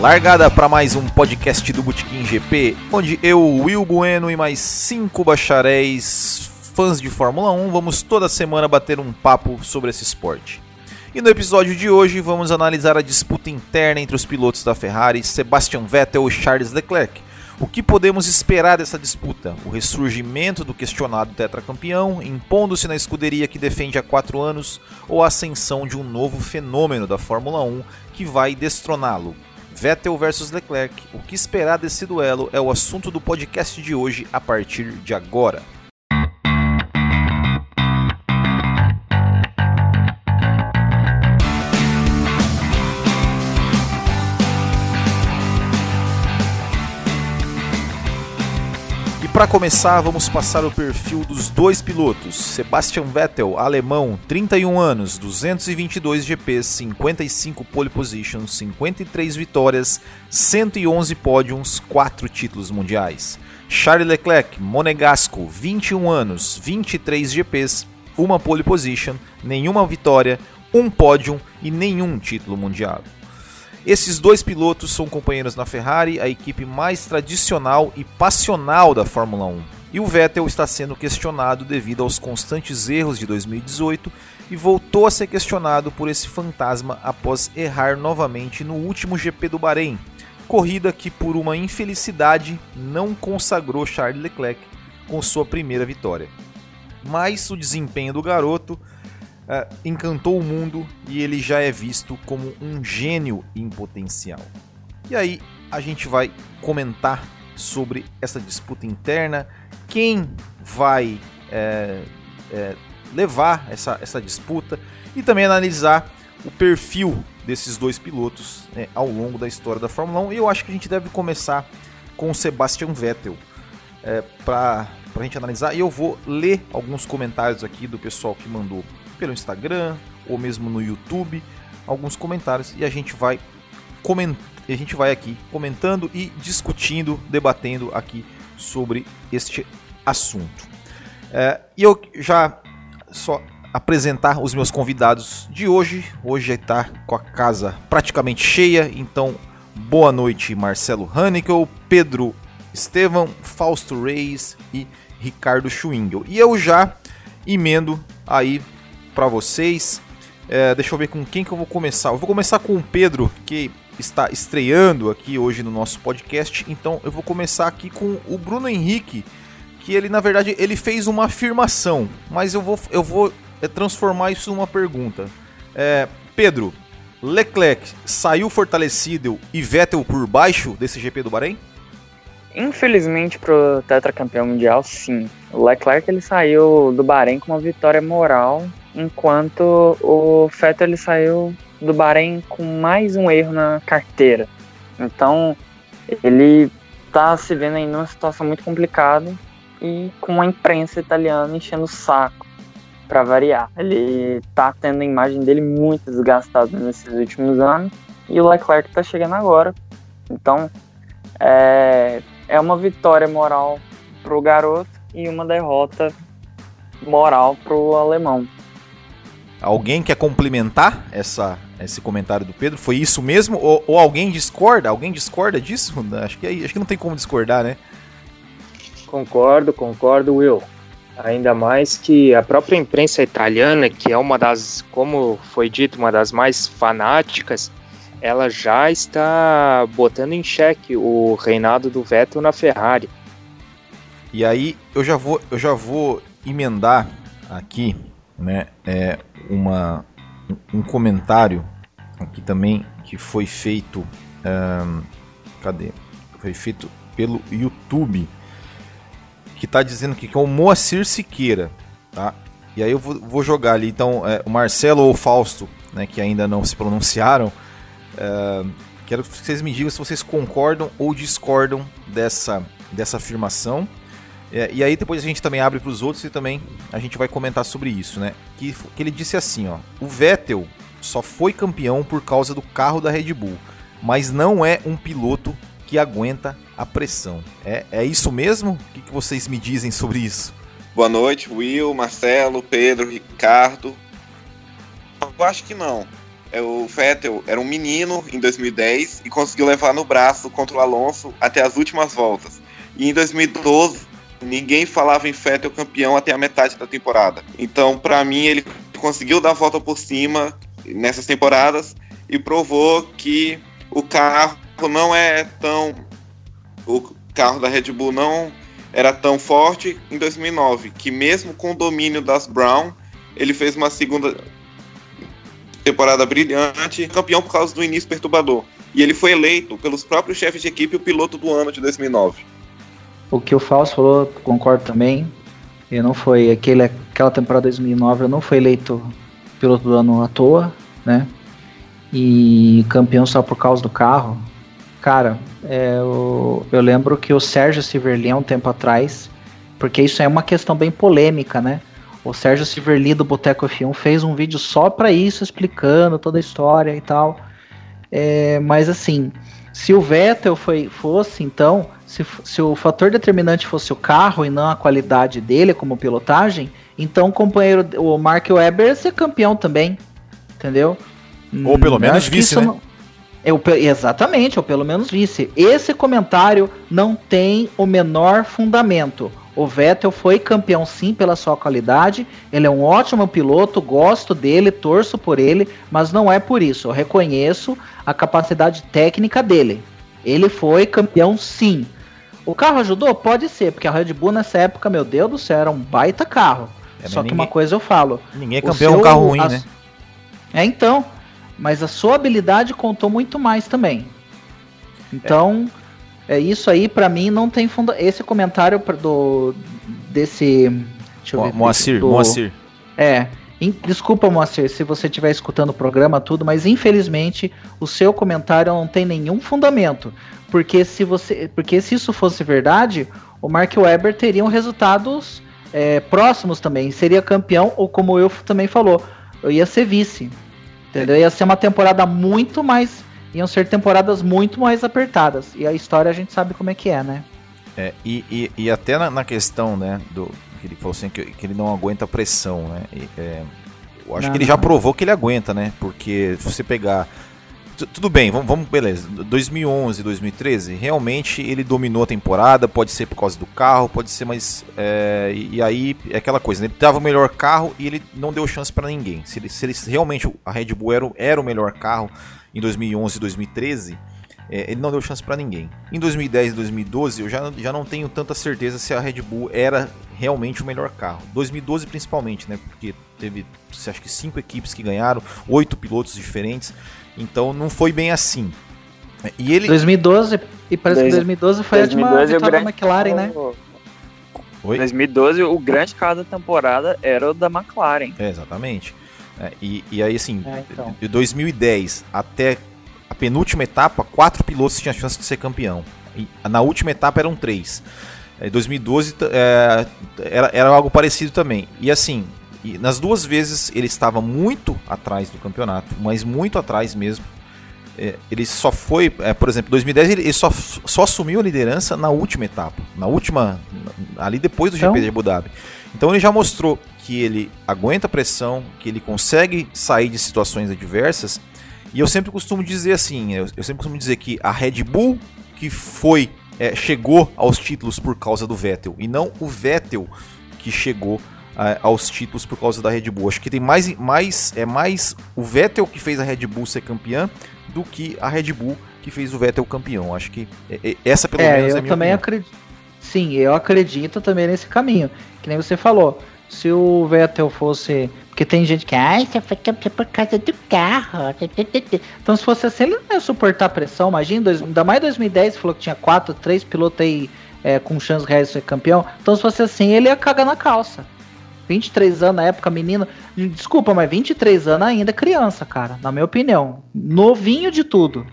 Largada para mais um podcast do Botequim GP, onde eu, Will Bueno e mais cinco bacharéis fãs de Fórmula 1 vamos toda semana bater um papo sobre esse esporte. E no episódio de hoje vamos analisar a disputa interna entre os pilotos da Ferrari, Sebastian Vettel e Charles Leclerc. O que podemos esperar dessa disputa? O ressurgimento do questionado tetracampeão, impondo-se na escuderia que defende há quatro anos, ou a ascensão de um novo fenômeno da Fórmula 1 que vai destroná-lo? Vettel versus Leclerc. O que esperar desse duelo é o assunto do podcast de hoje a partir de agora. Para começar, vamos passar o perfil dos dois pilotos. Sebastian Vettel, alemão, 31 anos, 222 GPs, 55 pole positions, 53 vitórias, 111 pódios, 4 títulos mundiais. Charles Leclerc, monegasco, 21 anos, 23 GPs, 1 pole position, nenhuma vitória, um pódio e nenhum título mundial. Esses dois pilotos são companheiros na Ferrari, a equipe mais tradicional e passional da Fórmula 1. E o Vettel está sendo questionado devido aos constantes erros de 2018 e voltou a ser questionado por esse fantasma após errar novamente no último GP do Bahrein, corrida que por uma infelicidade não consagrou Charles Leclerc com sua primeira vitória. Mas o desempenho do garoto uh, encantou o mundo e ele já é visto como um gênio em potencial. E aí a gente vai comentar sobre essa disputa interna, quem vai é, é, levar essa, essa disputa e também analisar o perfil desses dois pilotos né, ao longo da história da Fórmula 1. E eu acho que a gente deve começar com o Sebastian Vettel é, para a gente analisar. E eu vou ler alguns comentários aqui do pessoal que mandou pelo Instagram ou mesmo no YouTube alguns comentários e a gente vai comentar, a gente vai aqui comentando e discutindo, debatendo aqui sobre este assunto. É, e eu já só apresentar os meus convidados de hoje. Hoje está com a casa praticamente cheia, então boa noite Marcelo Hannickel, Pedro Estevão, Fausto Reis e Ricardo Schwingel. E eu já emendo aí para vocês. É, deixa eu ver com quem que eu vou começar. Eu vou começar com o Pedro, que está estreando aqui hoje no nosso podcast. Então eu vou começar aqui com o Bruno Henrique, que ele na verdade ele fez uma afirmação, mas eu vou eu vou é, transformar isso numa pergunta. É, Pedro, Leclerc saiu fortalecido e Vettel por baixo desse GP do Bahrein? Infelizmente pro tetracampeão mundial, sim. O Leclerc ele saiu do Bahrein com uma vitória moral enquanto o Vettel ele saiu do Bahrein com mais um erro na carteira. Então, ele está se vendo aí numa situação muito complicada e com a imprensa italiana enchendo o saco para variar. Ele está tendo a imagem dele muito desgastada nesses últimos anos e o Leclerc está chegando agora. Então, é, é uma vitória moral pro garoto e uma derrota moral pro alemão. Alguém quer complementar essa, esse comentário do Pedro? Foi isso mesmo? Ou, ou alguém discorda? Alguém discorda disso? Acho que, acho que não tem como discordar, né? Concordo, concordo, Will. Ainda mais que a própria imprensa italiana, que é uma das, como foi dito, uma das mais fanáticas, ela já está botando em xeque o reinado do Vettel na Ferrari. E aí eu já vou, eu já vou emendar aqui né, é uma, um comentário aqui também que foi feito. Um, cadê? Foi feito pelo YouTube. Que está dizendo que, que é o Moacir Siqueira. Tá? E aí eu vou, vou jogar ali. Então, é, o Marcelo ou o Fausto, né, que ainda não se pronunciaram. É, quero que vocês me digam se vocês concordam ou discordam dessa, dessa afirmação. É, e aí depois a gente também abre para os outros e também a gente vai comentar sobre isso, né? Que, que ele disse assim, ó, o Vettel só foi campeão por causa do carro da Red Bull, mas não é um piloto que aguenta a pressão. É, é isso mesmo? O que, que vocês me dizem sobre isso? Boa noite, Will, Marcelo, Pedro, Ricardo. Eu acho que não. é, o Vettel era um menino em 2010 e conseguiu levar no braço contra o Alonso até as últimas voltas. E em 2012, ninguém falava em Vettel campeão até a metade da temporada. Então, para mim, ele conseguiu dar a volta por cima nessas temporadas e provou que o carro não é tão. O carro da Red Bull não era tão forte em 2009, que mesmo com o domínio das Brown, ele fez uma segunda temporada brilhante, campeão por causa do início perturbador. E ele foi eleito pelos próprios chefes de equipe o piloto do ano de 2009. O que o Fausto falou, concordo também. Eu não foi aquele, aquela temporada 2009, eu não fui eleito piloto do ano à toa, né? E campeão só por causa do carro. Cara, é, eu, eu lembro que o Sérgio Siverli, um tempo atrás, porque isso é uma questão bem polêmica, né? O Sérgio Siverli do Boteco F1 fez um vídeo só para isso, explicando toda a história e tal. É, mas assim, se o Vettel foi, fosse, então, se, se o fator determinante fosse o carro e não a qualidade dele como pilotagem, então o companheiro, o Mark Webber ia ser campeão também, entendeu? Ou pelo hum, menos vice, né? Não, eu, exatamente, ou pelo menos vice. Esse comentário não tem o menor fundamento. O Vettel foi campeão sim pela sua qualidade, ele é um ótimo piloto, gosto dele, torço por ele, mas não é por isso. Eu reconheço a capacidade técnica dele. Ele foi campeão sim. O carro ajudou? Pode ser, porque a Red Bull nessa época, meu Deus do céu, era um baita carro. É, Só que ninguém, uma coisa eu falo. Ninguém é campeão seu, um carro ruim, né? É, então. Mas a sua habilidade contou muito mais também. Então, é isso aí, para mim, não tem fundo. Esse comentário do. desse. Deixa eu ver. Moacir, do, Moacir. É. In, desculpa, Moacir, se você estiver escutando o programa, tudo, mas infelizmente o seu comentário não tem nenhum fundamento. Porque se você. Porque se isso fosse verdade, o Mark Webber teria resultados é, próximos também. Seria campeão, ou como eu também falou, eu ia ser vice. Entendeu? Ia ser uma temporada muito mais iam ser temporadas muito mais apertadas. E a história a gente sabe como é que é, né? É, e, e, e até na, na, questão, né, do que ele falou assim, que, que ele não aguenta pressão, né? E, é, eu acho não, que ele já provou que ele aguenta, né? Porque se você pegar tudo bem, vamos, vamos, beleza. 2011, 2013, realmente ele dominou a temporada. Pode ser por causa do carro, pode ser, mas. É, e, e, aí é aquela coisa, né? ele tava o melhor carro e ele não deu chance para ninguém. Se ele, se ele realmente a Red Bull era, era o melhor carro, em 2011 e 2013, é, ele não deu chance para ninguém. Em 2010 e 2012, eu já, já não tenho tanta certeza se a Red Bull era realmente o melhor carro. 2012 principalmente, né? Porque teve, acho que cinco equipes que ganharam, oito pilotos diferentes. Então não foi bem assim. E ele 2012 e parece Dois, que 2012 foi 2012 a última vitória da McLaren, né? Oi? 2012 o grande carro da temporada era o da McLaren. É, exatamente. É, e, e aí, assim, é, então. de 2010 até a penúltima etapa, quatro pilotos tinham chance de ser campeão. E na última etapa eram três. Em 2012 é, era, era algo parecido também. E assim, e nas duas vezes ele estava muito atrás do campeonato, mas muito atrás mesmo. É, ele só foi, é, por exemplo, 2010 ele, ele, só, só assumiu a liderança na última etapa, na última, ali depois do então... GP de Abu Dhabi. Então ele já mostrou que ele aguenta pressão, que ele consegue sair de situações adversas. E eu sempre costumo dizer assim, eu, eu sempre costumo dizer que a Red Bull que foi é, chegou aos títulos por causa do Vettel e não o Vettel que chegou é, aos títulos por causa da Red Bull. Acho que tem mais, mais é mais o Vettel que fez a Red Bull ser campeã do que a Red Bull que fez o Vettel campeão. Acho que é, é, essa pelo é, menos eu é a minha também opinião. acredito. Sim, eu acredito também nesse caminho. Que nem você falou se o Vettel fosse. Porque tem gente que. Ai, você foi campeão por causa do carro. Então, se fosse assim, ele não ia suportar pressão. Imagina, dois, ainda mais 2010, falou que tinha quatro, três pilotos aí é, com chance reais de ser campeão. Então, se fosse assim, ele ia cagar na calça. 23 anos na época, menino. Desculpa, mas 23 anos ainda criança, cara. Na minha opinião. Novinho de tudo.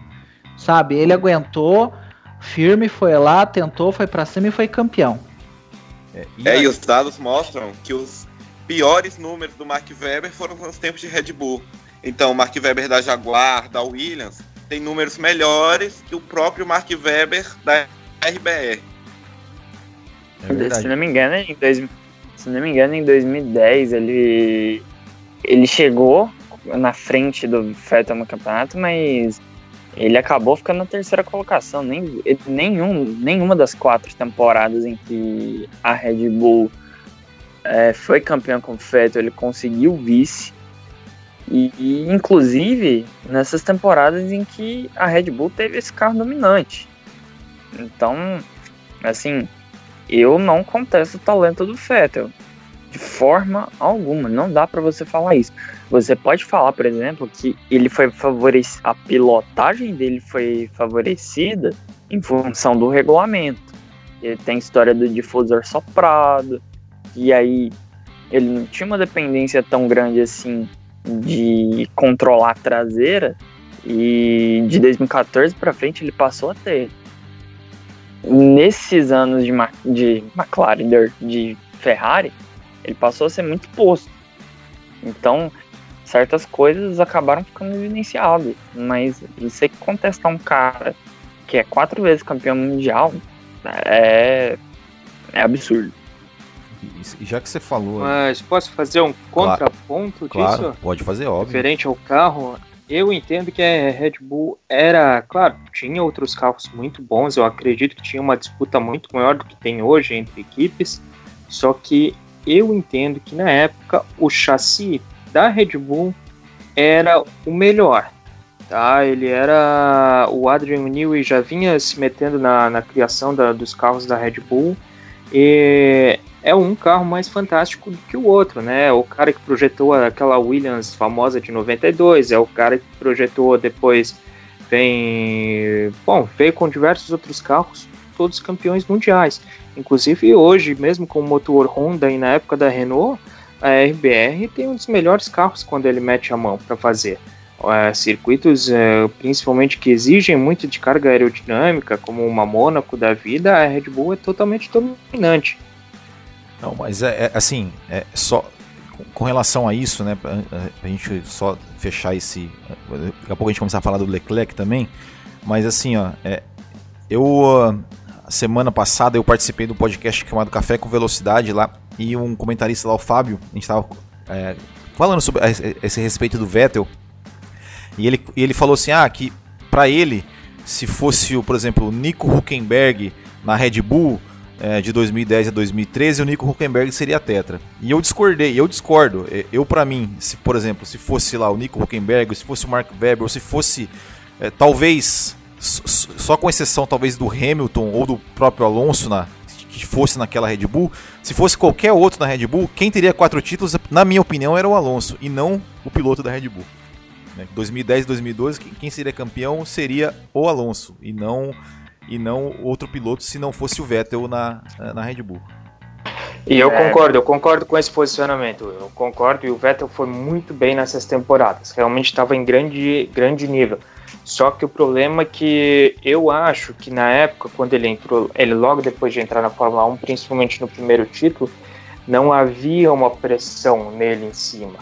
Sabe? Ele aguentou, firme, foi lá, tentou, foi para cima e foi campeão. É, e, é, e os dados mostram que os piores números do Mark Webber foram nos tempos de Red Bull. Então, o Mark Webber da Jaguar, da Williams, tem números melhores que o próprio Mark Webber da RBR. É se não me engano, em dois, se não me engano, em 2010 ele ele chegou na frente do Vettel no campeonato, mas ele acabou ficando na terceira colocação. Nem, nenhum, nenhuma das quatro temporadas em que a Red Bull é, foi campeão com o Vettel, ele conseguiu vice. E, e, inclusive nessas temporadas em que a Red Bull teve esse carro dominante. Então, assim, eu não contesto o talento do Vettel de forma alguma. Não dá para você falar isso. Você pode falar, por exemplo, que ele foi favorecido, a pilotagem dele foi favorecida em função do regulamento. Ele tem história do difusor soprado, e aí ele não tinha uma dependência tão grande assim de controlar a traseira e de 2014 para frente ele passou a ter. Nesses anos de, de McLaren, de Ferrari, ele passou a ser muito posto. Então, certas coisas acabaram ficando evidenciadas. Mas você contestar um cara que é quatro vezes campeão mundial é, é absurdo. E já que você falou. Mas posso fazer um contraponto claro, disso? Claro, pode fazer, óbvio. Referente ao carro, eu entendo que a Red Bull era. Claro, tinha outros carros muito bons, eu acredito que tinha uma disputa muito maior do que tem hoje entre equipes. Só que eu entendo que na época o chassi da Red Bull era o melhor. Tá? Ele era. O Adrian Newey já vinha se metendo na, na criação da, dos carros da Red Bull. E é um carro mais fantástico do que o outro, né? O cara que projetou aquela Williams famosa de 92, é o cara que projetou depois vem, bom, veio com diversos outros carros, todos campeões mundiais. Inclusive hoje, mesmo com o motor Honda e na época da Renault, a RBR tem um dos melhores carros quando ele mete a mão para fazer. É, circuitos, é, principalmente que exigem muito de carga aerodinâmica, como uma Mônaco da vida, a Red Bull é totalmente dominante. Não, mas é, é assim, é só com relação a isso, né, pra, pra gente só fechar esse, daqui a pouco a gente começar a falar do Leclerc também, mas assim, ó, é, eu semana passada eu participei do podcast chamado Café com Velocidade lá e um comentarista lá, o Fábio, a gente estava é, falando sobre esse respeito do Vettel e ele, ele falou assim, ah, que para ele, se fosse, por exemplo, o Nico Huckenberg na Red Bull é, de 2010 a 2013, o Nico Huckenberg seria tetra. E eu discordei, eu discordo. Eu, para mim, se por exemplo, se fosse lá o Nico Huckenberg, se fosse o Mark Webber, ou se fosse é, talvez só com exceção talvez do Hamilton ou do próprio Alonso na, que fosse naquela Red Bull, se fosse qualquer outro na Red Bull, quem teria quatro títulos, na minha opinião, era o Alonso e não o piloto da Red Bull. 2010 e 2012, quem seria campeão seria o Alonso e não e não outro piloto se não fosse o Vettel na, na Red Bull. E eu é. concordo, eu concordo com esse posicionamento. Eu concordo e o Vettel foi muito bem nessas temporadas. Realmente estava em grande, grande nível. Só que o problema é que eu acho que na época, quando ele entrou, ele logo depois de entrar na Fórmula 1, principalmente no primeiro título, não havia uma pressão nele em cima.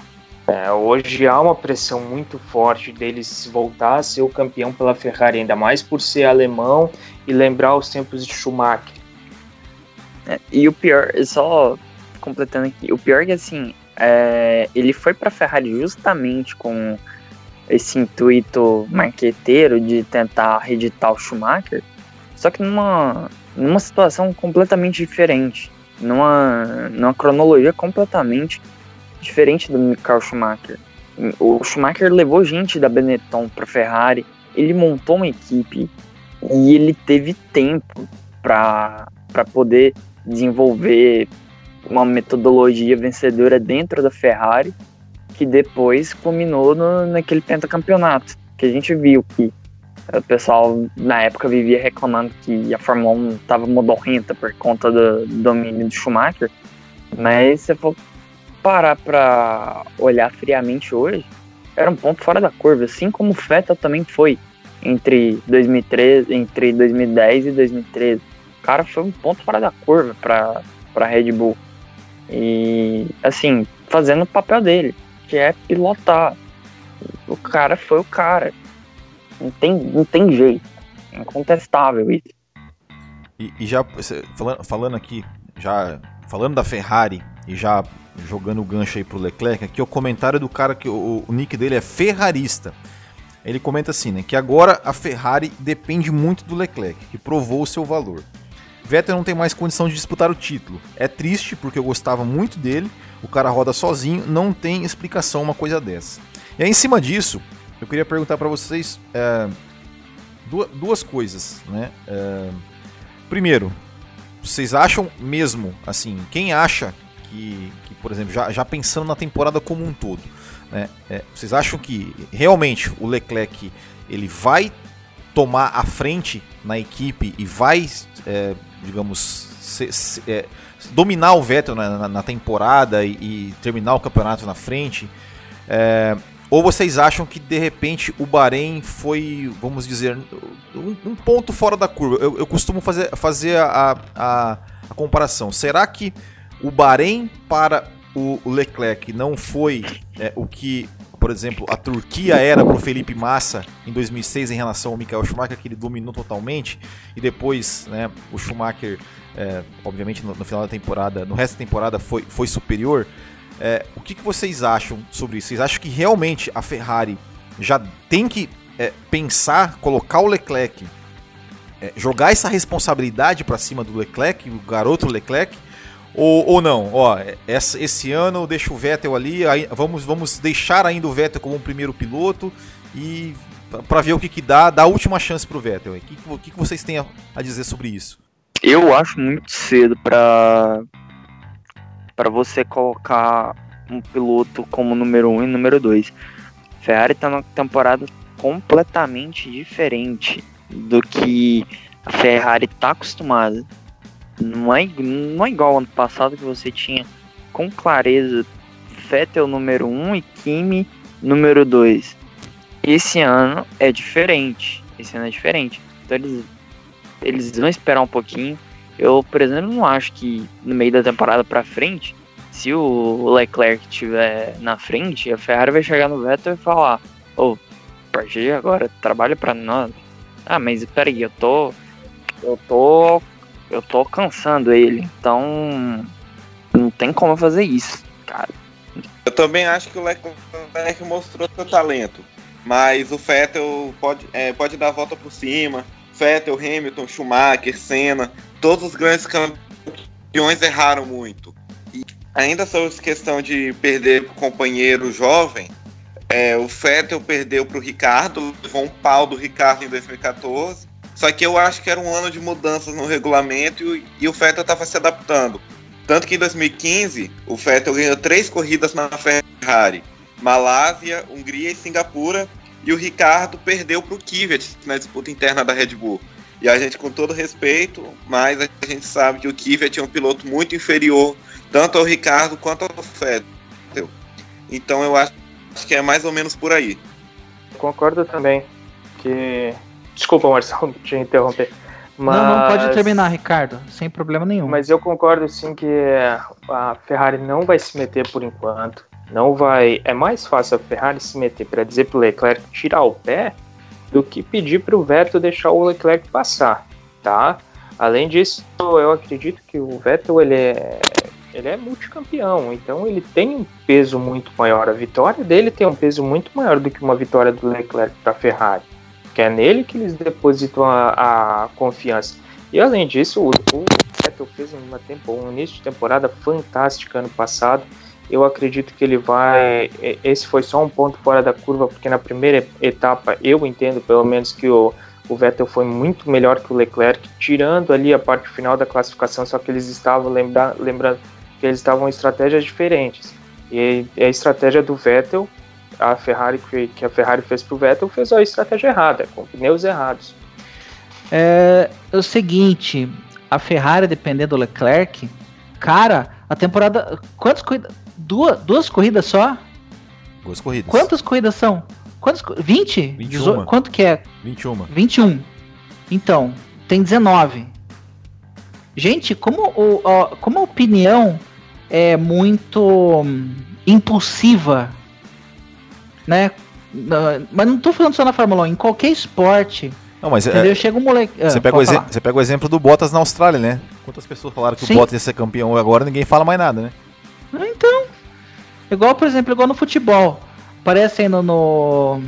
É, hoje há uma pressão muito forte dele se voltar a ser o campeão pela Ferrari, ainda mais por ser alemão e lembrar os tempos de Schumacher. É, e o pior, só completando aqui, o pior é que assim, é, ele foi para a Ferrari justamente com esse intuito marqueteiro de tentar reeditar o Schumacher, só que numa, numa situação completamente diferente, numa, numa cronologia completamente diferente do Michael Schumacher. O Schumacher levou gente da Benetton para Ferrari, ele montou uma equipe e ele teve tempo para poder desenvolver uma metodologia vencedora dentro da Ferrari que depois culminou no, naquele pentacampeonato, que a gente viu que o pessoal na época vivia reclamando que a Fórmula 1 estava modorrenta por conta do, domínio do Schumacher, mas se for parar para olhar friamente hoje, era um ponto fora da curva, assim como o Vettel também foi entre 2013, entre 2010 e 2013. O cara foi um ponto fora da curva para para Red Bull. E assim, fazendo o papel dele que é pilotar. O cara foi o cara. Não tem, não tem jeito. É incontestável isso. E, e já falando, falando aqui, já falando da Ferrari e já jogando o gancho aí pro Leclerc, aqui é o comentário do cara que o, o nick dele é ferrarista. Ele comenta assim, né, que agora a Ferrari depende muito do Leclerc, que provou o seu valor. Vettel não tem mais condição de disputar o título. É triste porque eu gostava muito dele. O cara roda sozinho, não tem explicação uma coisa dessa. E aí, em cima disso, eu queria perguntar para vocês é, duas, coisas, né? É, primeiro, vocês acham mesmo, assim, quem acha que, que por exemplo, já, já pensando na temporada como um todo, né? É, vocês acham que realmente o Leclerc ele vai tomar a frente na equipe e vai, é, digamos, se, se, é, dominar o Vettel na, na, na temporada e, e, terminar o campeonato na frente? É, ou vocês acham que de repente o Bahrein foi, vamos dizer, um, um ponto fora da curva? Eu, eu costumo fazer, fazer a, a, a, comparação. Será que o Bahrein para o, Leclerc não foi é, o que, por exemplo, a Turquia era para o Felipe Massa em 2006 em relação ao Michael Schumacher, que ele dominou totalmente, e depois né, o Schumacher, é, obviamente no, no final da temporada, no resto da temporada foi, foi superior? É, o que, que, vocês acham sobre isso? Vocês acham que realmente a Ferrari já tem que é, pensar, colocar o Leclerc, é, jogar essa responsabilidade para cima do Leclerc, o garoto Leclerc, ou, ou não? Ó, essa, esse ano deixa o Vettel ali, aí, vamos, vamos deixar ainda o Vettel como um primeiro piloto e para ver o que, que dá, dá a última chance para o Vettel. O que, que, que vocês têm a, a dizer sobre isso? Eu acho muito cedo para para você colocar um piloto como número 1 um e número 2. Ferrari está numa temporada completamente diferente do que a Ferrari está acostumada. Não é, não é igual ano passado que você tinha com clareza Vettel número 1 um e Kimi número 2. Esse ano é diferente. Esse ano é diferente. Então eles, eles vão esperar um pouquinho eu, por exemplo, não acho que no meio da temporada para frente, se o Leclerc estiver na frente, a Ferrari vai chegar no Vettel e falar: Ô, oh, a partir de agora, trabalha para nós. Ah, mas peraí, eu tô. Eu tô. Eu tô cansando ele, então. Não tem como fazer isso, cara. Eu também acho que o Leclerc mostrou seu talento. Mas o Vettel pode, é, pode dar a volta por cima. Vettel, Hamilton, Schumacher, Senna, todos os grandes campeões erraram muito. E ainda sobre questão de perder o companheiro jovem, é, o Vettel perdeu para o Ricardo, levou um pau do Ricardo em 2014. Só que eu acho que era um ano de mudanças no regulamento e, e o Vettel estava se adaptando. Tanto que em 2015 o Vettel ganhou três corridas na Ferrari: Malásia, Hungria e Singapura. E o Ricardo perdeu para o Kvyat na disputa interna da Red Bull. E a gente, com todo respeito, mas a gente sabe que o Kvyat é um piloto muito inferior tanto ao Ricardo quanto ao Vettel. Então eu acho que é mais ou menos por aí. Concordo também que. Desculpa, Marcelo, te interromper. Mas... Não, não pode terminar, Ricardo, sem problema nenhum. Mas eu concordo sim que a Ferrari não vai se meter por enquanto. Não vai. É mais fácil a Ferrari se meter para dizer para o Leclerc tirar o pé do que pedir para o Vettel deixar o Leclerc passar, tá? Além disso, eu acredito que o Vettel ele é, ele é multicampeão, então ele tem um peso muito maior. A vitória dele tem um peso muito maior do que uma vitória do Leclerc para a Ferrari, que é nele que eles depositam a, a confiança. E além disso, o, o Vettel fez uma tempo, um início de temporada fantástico ano passado eu acredito que ele vai. Esse foi só um ponto fora da curva, porque na primeira etapa eu entendo pelo menos que o, o Vettel foi muito melhor que o Leclerc, tirando ali a parte final da classificação, só que eles estavam lembra, lembrando que eles estavam em estratégias diferentes. E a estratégia do Vettel, a Ferrari que a Ferrari fez para o Vettel, fez a estratégia errada, com pneus errados. É, é o seguinte, a Ferrari dependendo do Leclerc, cara, a temporada. Quantas corridas? Duas, duas corridas só? Duas corridas. Quantas corridas são? Quantas? 20? 21. Quanto que é? 21. 21. Então, tem 19. Gente, como, o, como a opinião é muito hum, impulsiva, né? Mas não tô falando só na Fórmula 1, em qualquer esporte. Não, mas é, chega um moleque. Você, ah, pega o você pega o exemplo do Bottas na Austrália, né? Quantas pessoas falaram que Sim. o Bottas ia ser campeão agora ninguém fala mais nada, né? Então, igual, por exemplo, igual no futebol. Aparece aí no, no.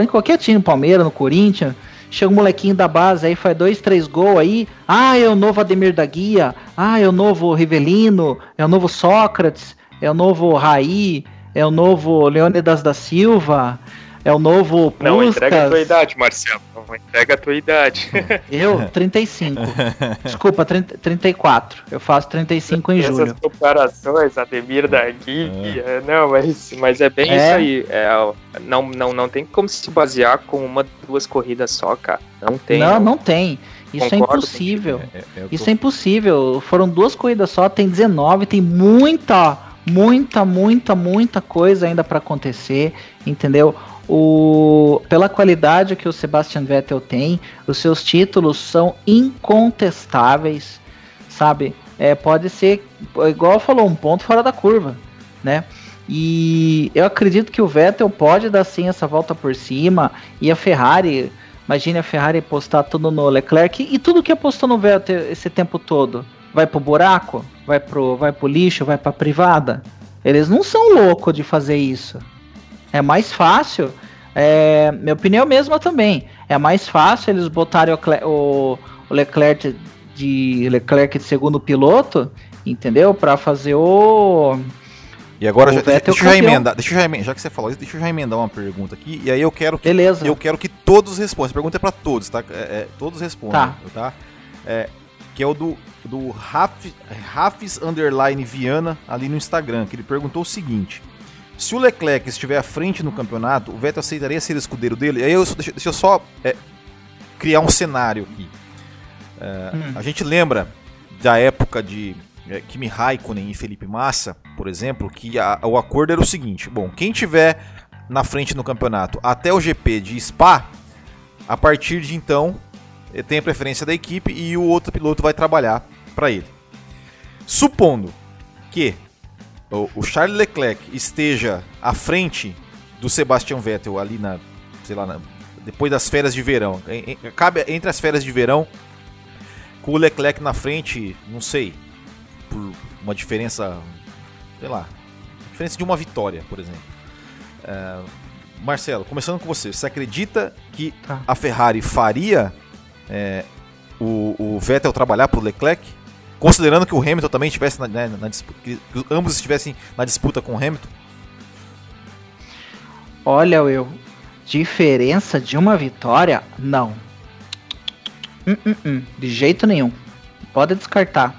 Em qualquer time, no Palmeiras, no Corinthians. Chega um molequinho da base aí, faz dois, três gols aí. Ah, é o novo Ademir da Guia. Ah, é o novo Rivelino. É o novo Sócrates. É o novo Raí. É o novo Leônidas da Silva. É o novo Puskas. Não, entrega a tua idade, Marcelo. Não entrega a tua idade. Eu, 35. Desculpa, 30, 34. Eu faço 35 em Essas julho. Essas comparações, Ademir da Guia. É. Não, mas, mas é bem é. isso aí. É, não, não, não tem como se basear com uma, duas corridas só, cara. Não tem. Não, não, não tem. Isso Concordo é impossível. É, é, Isso é impossível. Foram duas corridas só, tem 19, tem muita, muita, muita, muita coisa ainda para acontecer, entendeu? O, pela qualidade que o Sebastian Vettel tem, os seus títulos são incontestáveis, sabe? É, pode ser, igual falou, um ponto fora da curva, né? E eu acredito que o Vettel pode dar sim essa volta por cima e a Ferrari, imagine a Ferrari postar tudo no Leclerc e tudo que apostou no Vettel esse tempo todo, vai pro buraco, vai pro, vai pro lixo, vai pra privada. Eles não são loucos de fazer isso. É mais fácil, é, minha opinião mesma também. É mais fácil eles botarem o, o, o Leclerc de Leclerc de segundo piloto, entendeu? Para fazer o e agora já, deixa, eu já emendar, deixa eu já emendar, já que você falou isso, deixa eu já emendar uma pergunta aqui. E aí eu quero que Beleza. eu quero que todos respondam. Essa pergunta é para todos, tá? É, é, todos respondam, tá? tá? É, que é o do do Rafis Underline Viana ali no Instagram, que ele perguntou o seguinte: se o Leclerc estiver à frente no campeonato, o Vettel aceitaria ser escudeiro dele? Aí eu, deixa, deixa eu só é, criar um cenário aqui. É, hum. A gente lembra da época de é, Kimi Raikkonen e Felipe Massa, por exemplo, que a, o acordo era o seguinte: bom, quem tiver na frente no campeonato até o GP de Spa, a partir de então tem a preferência da equipe e o outro piloto vai trabalhar para ele. Supondo que o, Charles Leclerc esteja à frente do Sebastian Vettel ali na, sei lá, na, depois das férias de verão, cabe entre as férias de verão, com o Leclerc na frente, não sei, por uma diferença, sei lá, diferença de uma vitória, por exemplo. É, Marcelo, começando com você, você acredita que tá. a Ferrari faria é, o, o Vettel trabalhar para o Leclerc? Considerando que o Hamilton também estivesse na, né, na disputa, que ambos estivessem na disputa com o Hamilton? Olha, Will, diferença de uma vitória? Não. Hum, hum, hum, de jeito nenhum. Pode descartar.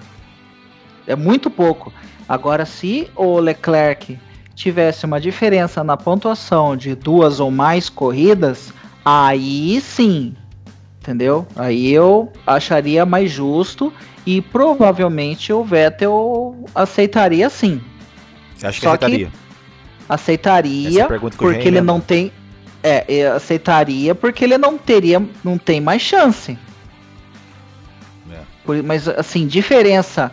É muito pouco. Agora, se o Leclerc tivesse uma diferença na pontuação de duas ou mais corridas, aí sim, entendeu? Aí eu acharia mais justo e provavelmente o Vettel aceitaria sim. Você acha que Só aceitaria? Que aceitaria porque ele não tem é, aceitaria porque ele não teria não tem mais chance. É. Por, mas assim, diferença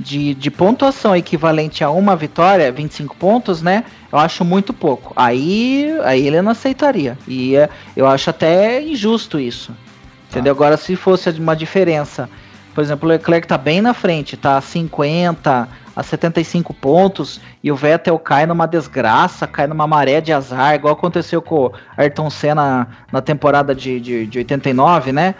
de, de pontuação equivalente a uma vitória, 25 pontos, né? Eu acho muito pouco. Aí, aí ele não aceitaria. E é, eu acho até injusto isso. Entendeu? Ah. Agora, se fosse uma diferença, por exemplo, o Leclerc tá bem na frente, tá a 50, a 75 pontos, e o Vettel cai numa desgraça, cai numa maré de azar, igual aconteceu com o Ayrton Senna na temporada de, de, de 89, né?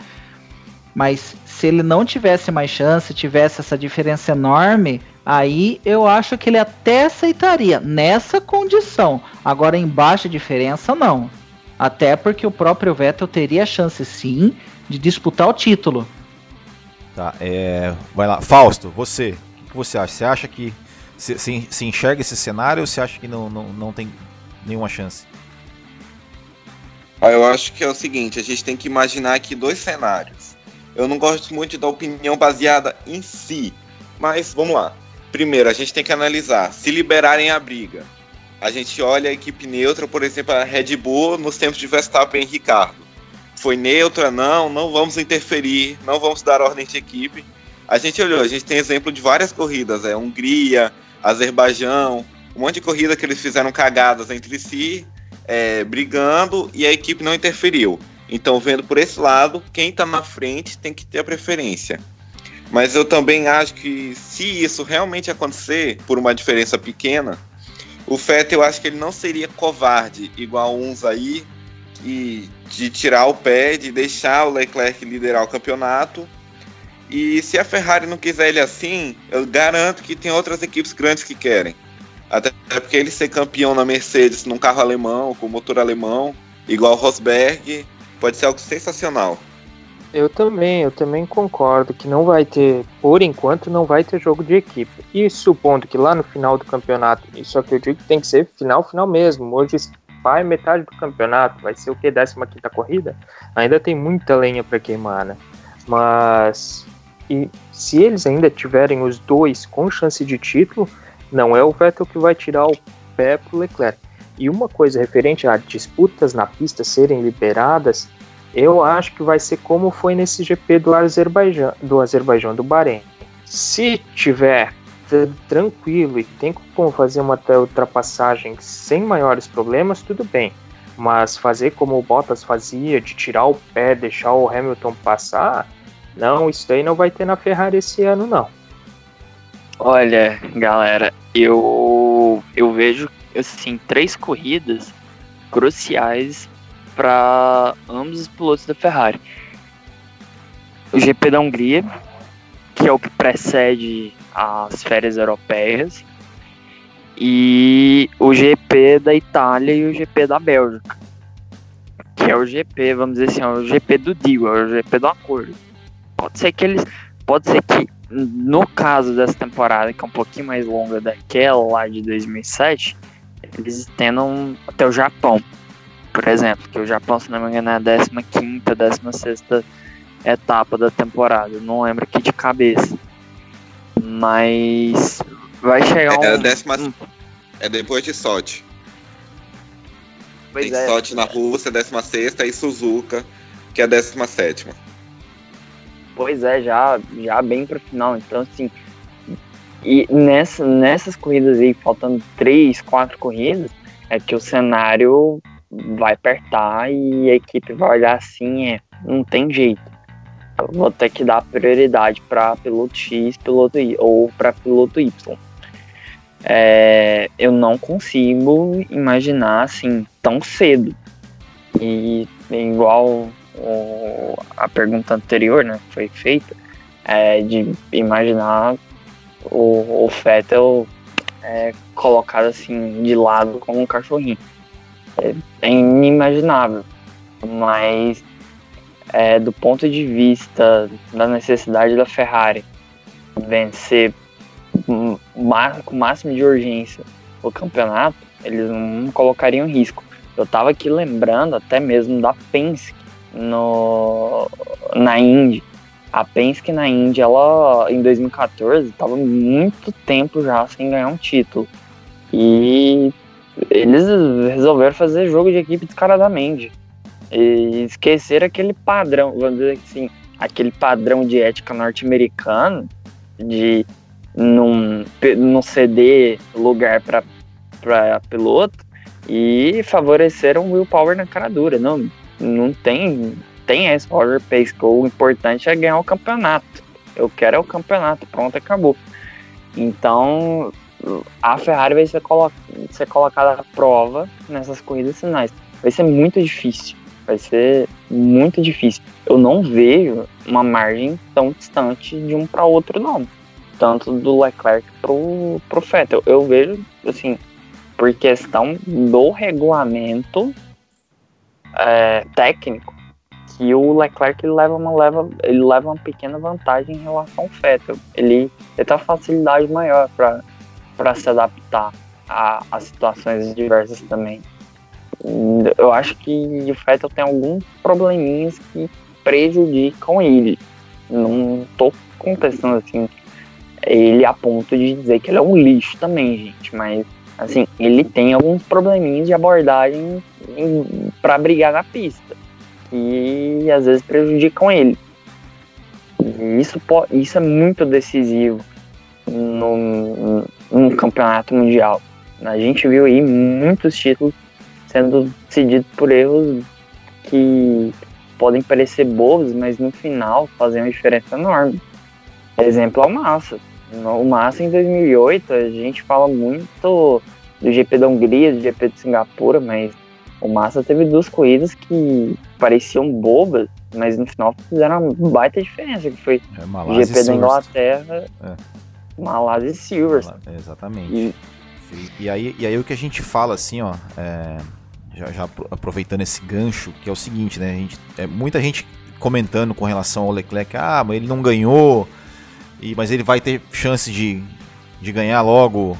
Mas se ele não tivesse mais chance, tivesse essa diferença enorme, aí eu acho que ele até aceitaria nessa condição. Agora, em baixa diferença, não. Até porque o próprio Vettel teria chance sim de disputar o título. Tá, é, vai lá. Fausto, você, o que você acha? Você acha que se, se, se, enxerga esse cenário ou você acha que não, não, não tem nenhuma chance? Ah, eu acho que é o seguinte, a gente tem que imaginar aqui dois cenários. Eu não gosto muito da opinião baseada em si, mas vamos lá. Primeiro, a gente tem que analisar. Se liberarem a briga, a gente olha a equipe neutra, por exemplo, a Red Bull nos tempos de Verstappen e Ricardo foi neutra, não, não vamos interferir, não vamos dar ordem de equipe. A gente olhou, a gente tem exemplo de várias corridas, é Hungria, Azerbaijão, um monte de corrida que eles fizeram cagadas entre si, é, brigando e a equipe não interferiu. Então, vendo por esse lado, quem está na frente tem que ter a preferência. Mas eu também acho que se isso realmente acontecer por uma diferença pequena, o Vettel eu acho que ele não seria covarde igual uns aí e de tirar o pé, de deixar o Leclerc liderar o campeonato. E se a Ferrari não quiser ele assim, eu garanto que tem outras equipes grandes que querem. Até porque ele ser campeão na Mercedes num carro alemão, com motor alemão, igual Rosberg, pode ser algo sensacional. Eu também, eu também concordo que não vai ter, por enquanto, não vai ter jogo de equipe. E supondo que lá no final do campeonato, isso aqui eu digo que tem que ser final, final mesmo. Hoje metade do campeonato, vai ser o que? 15 quinta corrida? Ainda tem muita lenha para queimar, né? Mas e se eles ainda tiverem os dois com chance de título, não é o Vettel que vai tirar o pé pro Leclerc. E uma coisa referente a disputas na pista serem liberadas, eu acho que vai ser como foi nesse GP do Azerbaijão, do Azerbaijão do Bahrein. Se tiver tranquilo e tem como fazer uma ultrapassagem sem maiores problemas, tudo bem. Mas fazer como o Bottas fazia, de tirar o pé, deixar o Hamilton passar, não, isso daí não vai ter na Ferrari esse ano, não. Olha, galera, eu eu vejo assim três corridas cruciais para ambos os pilotos da Ferrari. O GP da Hungria, que é o que precede as férias europeias, e o GP da Itália e o GP da Bélgica, que é o GP, vamos dizer assim, é o GP do deal, é o GP do acordo. Pode ser que eles, pode ser que no caso dessa temporada, que é um pouquinho mais longa daquela lá de 2007, eles estendam até o Japão por exemplo, que o Japão, se não me engano, é a 15 16 etapa da temporada. não lembro aqui de cabeça. Mas vai chegar é, um. Décima, hum. É depois de Sochi. Pois Tem é. Sochi na Rússia, 16 e Suzuka, que é a 17. Pois é, já, já bem pro final. Então, assim. E nessa, nessas corridas aí, faltando três, quatro corridas, é que o cenário vai apertar e a equipe vai olhar assim, é, não tem jeito. Vou ter que dar prioridade para piloto X, piloto Y ou para piloto Y. É, eu não consigo imaginar assim tão cedo. E igual o, a pergunta anterior, né, foi feita, é, de imaginar o, o Fettel é, colocado assim de lado como um cachorrinho é, é inimaginável. Mas é, do ponto de vista da necessidade da Ferrari vencer com o máximo de urgência o campeonato, eles não colocariam risco. Eu estava aqui lembrando até mesmo da Penske no, na Indy. A Penske na Indy, ela em 2014 estava muito tempo já sem ganhar um título. E eles resolveram fazer jogo de equipe descaradamente. E esquecer aquele padrão, vamos dizer assim, aquele padrão de ética norte-americano de não, não ceder lugar para piloto e favoreceram o willpower na cara dura. Não, não tem, tem esse power pace, o importante é ganhar o campeonato. Eu quero é o campeonato, pronto, acabou. Então, a Ferrari vai ser, colo ser colocada à prova nessas corridas finais. Vai ser muito difícil. Vai ser muito difícil. Eu não vejo uma margem tão distante de um para outro, não. Tanto do Leclerc pro, pro Vettel. Eu vejo, assim, por questão do regulamento é, técnico, que o Leclerc ele leva uma leva ele leva uma pequena vantagem em relação ao Vettel. Ele, ele tem uma facilidade maior para se adaptar a, a, situações diversas também. Eu acho que o Vettel tem alguns probleminhas que prejudicam ele. Não tô contestando assim ele a ponto de dizer que ele é um lixo também, gente, mas assim, ele tem alguns probleminhas de abordagem para brigar na pista e às vezes prejudicam ele. E isso, isso é muito decisivo no, no campeonato mundial. A gente viu aí muitos títulos sendo decididos por erros que podem parecer bobos, mas no final fazem uma diferença enorme. Exemplo é o Massa. O Massa em 2008, a gente fala muito do GP da Hungria, do GP de Singapura, mas o Massa teve duas corridas que pareciam bobas, mas no final fizeram uma baita diferença, que foi é, o GP da Inglaterra, é. Malásia e Silverstone. Exatamente. E, e, aí, e aí o que a gente fala assim, ó, é, já, já, aproveitando esse gancho, que é o seguinte, né? Gente, é, muita gente comentando com relação ao Leclerc, ah, mas ele não ganhou, e, mas ele vai ter chance de, de ganhar logo,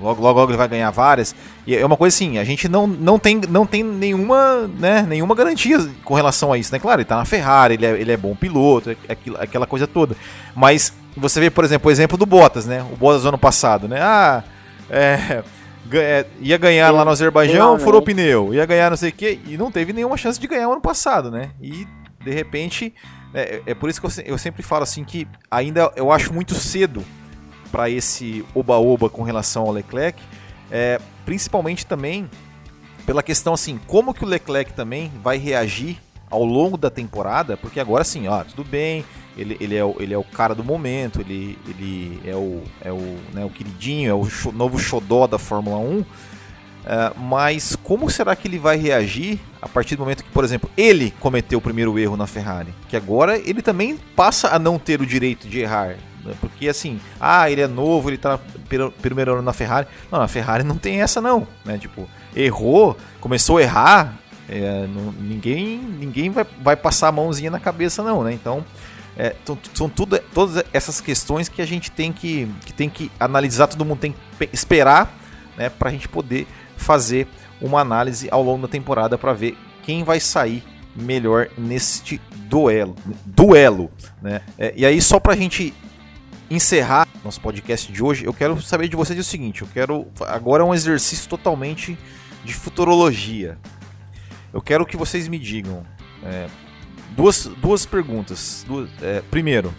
logo, logo, logo ele vai ganhar várias. E é uma coisa assim, a gente não, não, tem, não tem nenhuma, né, nenhuma garantia com relação a isso, né? Claro, ele tá na Ferrari, ele é, ele é bom piloto, é aquilo, aquela coisa toda. Mas você vê, por exemplo, o exemplo do Bottas, né? O Bottas ano passado, né? Ah, é ia ganhar lá no Azerbaijão, furou o pneu, ia ganhar não sei o quê, e não teve nenhuma chance de ganhar o ano passado, né? E de repente é, é por isso que eu, eu, sempre falo assim que ainda eu acho muito cedo para esse oba-oba com relação ao Leclerc, é, principalmente também pela questão assim, como que o Leclerc também vai reagir ao longo da temporada, porque agora sim, ó, tudo bem, ele, ele, é, o, ele é o cara do momento, ele, ele é, o, é o, né, o queridinho, é o novo xodó da Fórmula 1, Uh, mas como será que ele vai reagir a partir do momento que, por exemplo, ele cometeu o primeiro erro na Ferrari? Que agora ele também passa a não ter o direito de errar. Né? Porque assim, ah, ele é novo, ele tá primeiro ano na Ferrari. Não, na Ferrari não tem essa não. Né? Tipo, errou, começou a errar, é, não, ninguém, ninguém vai, vai passar a mãozinha na cabeça não, né? Então, é, são tudo, todas essas questões que a gente tem que, que tem que analisar, todo mundo tem que esperar né, para a gente poder fazer uma análise ao longo da temporada para ver quem vai sair melhor neste duelo. duelo né? É, e aí, só para a gente encerrar nosso podcast de hoje, eu quero saber de vocês o seguinte: eu quero. Agora é um exercício totalmente de futurologia. Eu quero que vocês me digam é, duas, duas perguntas. Duas, é, primeiro,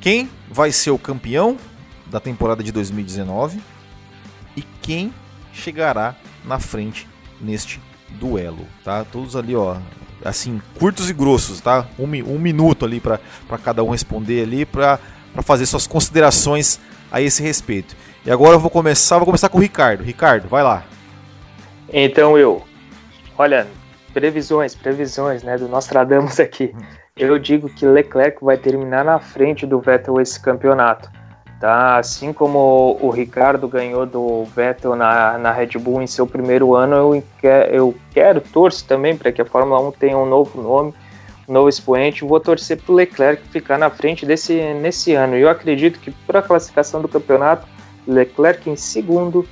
quem vai ser o campeão da temporada de 2019 e quem chegará na frente neste duelo, tá? Todos ali, ó, assim, curtos e grossos, tá? Um, um minuto ali para cada um responder ali, para fazer suas considerações a esse respeito. E agora eu vou começar, vou começar com o Ricardo. Ricardo, vai lá. Então eu, olha, previsões, previsões, né, do Nostradamus aqui. Eu digo que Leclerc vai terminar na frente do Vettel esse campeonato. Tá? Assim como o Ricardo ganhou do Vettel na, na Red Bull em seu primeiro ano, eu, eu quero, torço também para que a Fórmula 1 tenha um novo nome, um novo expoente. Vou torcer para o Leclerc ficar na frente desse, nesse ano. E eu acredito que, por a classificação do campeonato, Leclerc em segundo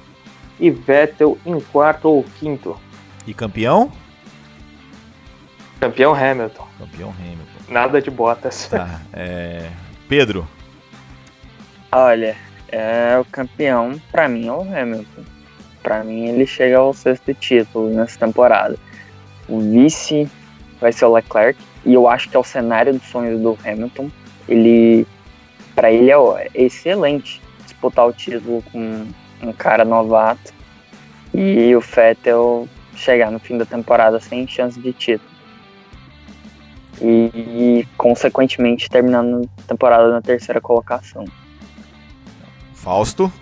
e Vettel em quarto ou quinto. E campeão? Campeão Hamilton. Campeão Hamilton. Nada de botas. Tá, é... Pedro. Olha, é o campeão, para mim, é o Hamilton. Para mim, ele chega ao sexto título nessa temporada. O vice vai ser o Leclerc, e eu acho que é o cenário dos sonhos do Hamilton. Ele, para ele, é excelente disputar o título com um cara novato e o Vettel chegar no fim da temporada sem chance de título. E, e consequentemente, terminando a temporada na terceira colocação. Fausto?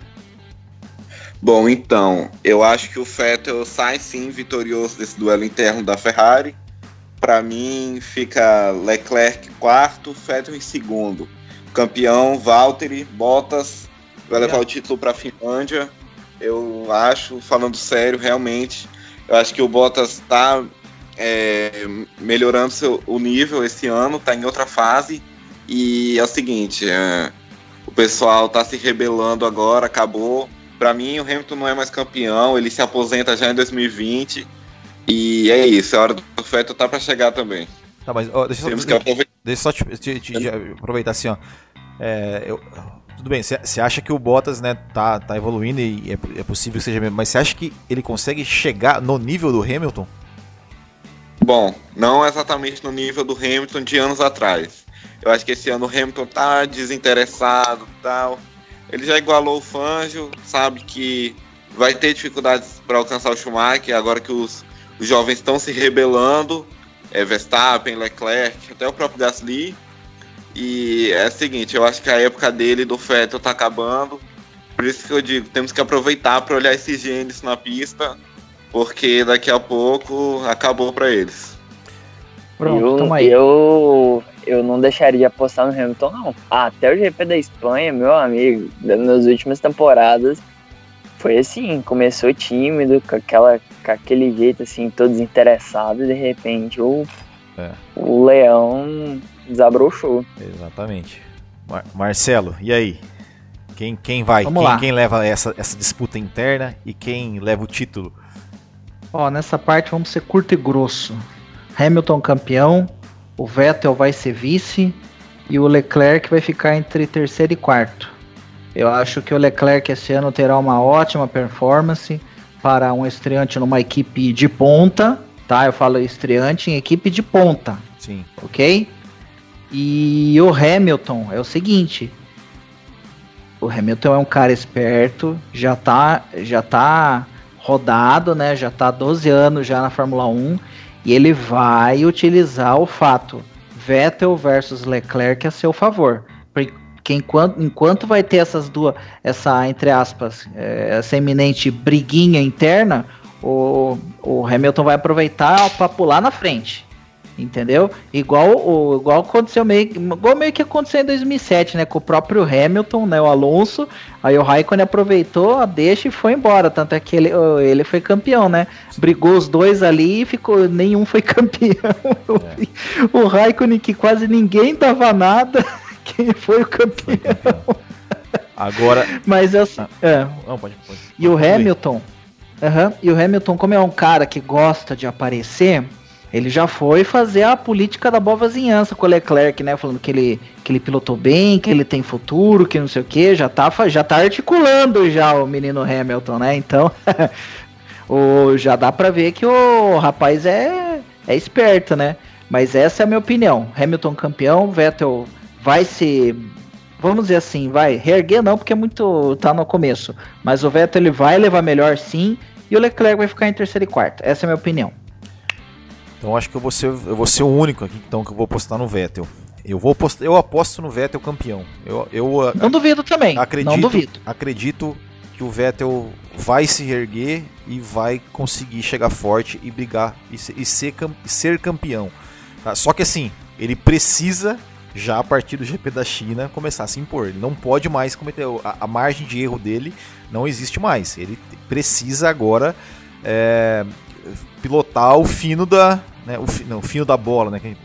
Bom, então, eu acho que o Vettel sai sim vitorioso desse duelo interno da Ferrari. Para mim, fica Leclerc quarto, Vettel em segundo. Campeão, Valtteri, Bottas vai levar o título para a Finlândia. Eu acho, falando sério, realmente, eu acho que o Bottas está é, melhorando seu, o nível esse ano, está em outra fase. E é o seguinte, é, o pessoal está se rebelando agora, acabou. Para mim, o Hamilton não é mais campeão, ele se aposenta já em 2020. E é isso, é hora do Vettel tá para chegar também. Tá, mas ó, deixa, Temos só, deixa, deixa só te, te, te, aproveitar assim, ó. É, eu, tudo bem, você acha que o Bottas né, tá, tá evoluindo e é, é possível que seja mesmo, mas você acha que ele consegue chegar no nível do Hamilton? Bom, não exatamente no nível do Hamilton de anos atrás. Eu acho que esse ano o Hamilton tá desinteressado tal. Ele já igualou o Fangio, sabe que vai ter dificuldades para alcançar o Schumacher, agora que os, os jovens estão se rebelando. É, Verstappen, Leclerc, até o próprio Gasly. E é o seguinte, eu acho que a época dele do Vettel tá acabando. Por isso que eu digo, temos que aproveitar para olhar esses gênios na pista, porque daqui a pouco acabou para eles. Pronto, eu, toma aí. Eu, eu não deixaria apostar no Hamilton, não. Até o GP da Espanha, meu amigo, nas últimas temporadas, foi assim, começou tímido, com, aquela, com aquele jeito assim, todo desinteressado, e de repente o, é. o Leão desabrochou. Exatamente. Mar Marcelo, e aí? Quem, quem vai? Quem, quem, leva essa, essa disputa interna e quem leva o título? Ó, nessa parte vamos ser curto e grosso. Hamilton campeão, o Vettel vai ser vice e o Leclerc vai ficar entre terceiro e quarto. Eu acho que o Leclerc esse ano terá uma ótima performance para um estreante numa equipe de ponta, tá? Eu falo estreante em equipe de ponta. Sim. Ok? E o Hamilton é o seguinte: o Hamilton é um cara esperto, já tá, já tá rodado, né? Já tá 12 anos já na Fórmula 1 e ele vai utilizar o fato Vettel versus Leclerc a seu favor. Porque enquanto, enquanto vai ter essas duas, essa, entre aspas, é, essa eminente briguinha interna, o, o Hamilton vai aproveitar para pular na frente. Entendeu? Igual, o, igual aconteceu meio, igual meio que aconteceu em 2007, né? Com o próprio Hamilton, né? O Alonso. Aí o Raikkonen aproveitou a deixa e foi embora. Tanto é que ele, ele foi campeão, né? Brigou os dois ali e ficou. Nenhum foi campeão. É. o Raikkonen, que quase ninguém dava nada. Quem foi o campeão? Foi campeão. Agora. Mas assim. Ah. É. Não, pode, pode. E o Hamilton. Uhum, e o Hamilton, como é um cara que gosta de aparecer, ele já foi fazer a política da boa vizinhança com o Leclerc, né? Falando que ele, que ele pilotou bem, que ele tem futuro, que não sei o que. Já tá, já tá articulando já o menino Hamilton, né? Então, o, já dá pra ver que o rapaz é, é esperto, né? Mas essa é a minha opinião. Hamilton campeão, Vettel vai ser. Vamos dizer assim, vai. Reerguer não, porque é muito. tá no começo. Mas o Vettel ele vai levar melhor sim. E o Leclerc vai ficar em terceiro e quarto. Essa é a minha opinião. Então acho que eu vou ser, eu vou ser o único aqui então, que eu vou apostar no Vettel. Eu vou apostar, eu aposto no Vettel campeão. Eu, eu não duvido também. Acredito, não duvido. Acredito que o Vettel vai se erguer e vai conseguir chegar forte e brigar e ser, e ser, ser campeão. Tá? Só que assim, ele precisa já a partir do GP da China começar a se impor. Ele não pode mais cometer a, a margem de erro dele não existe mais. Ele precisa agora é, pilotar o fino da. Né, o, não, o fino da bola, né? Que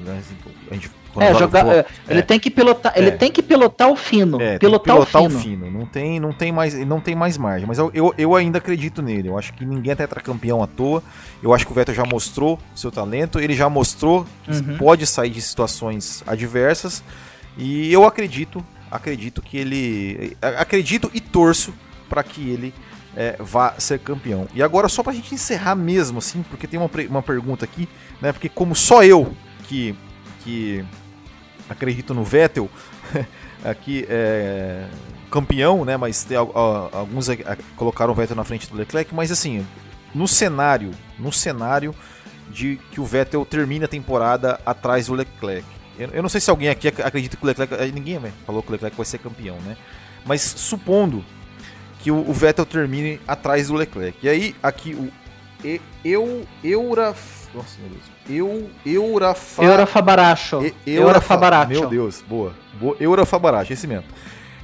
a gente, é, jogar, é, ele é, tem que pilotar, ele é. tem que pilotar o fino, é, pilotar, pilotar o, fino. o, fino. Não tem, não tem mais, não tem mais margem. Mas eu, eu, eu, ainda acredito nele. Eu acho que ninguém é tetracampeão à toa. Eu acho que o Vettel já mostrou seu talento. Ele já mostrou que uhum. pode sair de situações adversas. E eu acredito, acredito que ele, acredito e torço para que ele é, vá ser campeão. E agora, só pra gente encerrar mesmo, assim, porque tem uma, uma pergunta aqui, né? Porque como só eu que, que acredito no Vettel, aqui é campeão, né? Mas tem, alguns colocaram o Vettel na frente do Leclerc, mas assim, no cenário, no cenário de que o Vettel termine a temporada atrás do Leclerc. Eu, eu não sei se alguém aqui acredita que o Leclerc. Ninguém falou que o Leclerc vai ser campeão, né? Mas supondo que o, o Vettel termine atrás do Leclerc. E aí, aqui o e, eu Eura nossa, meu Deus. Eu Eurafa Eurafabaracho. E, Eurafabaracho. Meu Deus, boa. boa. Eurafabaracho, esse mesmo.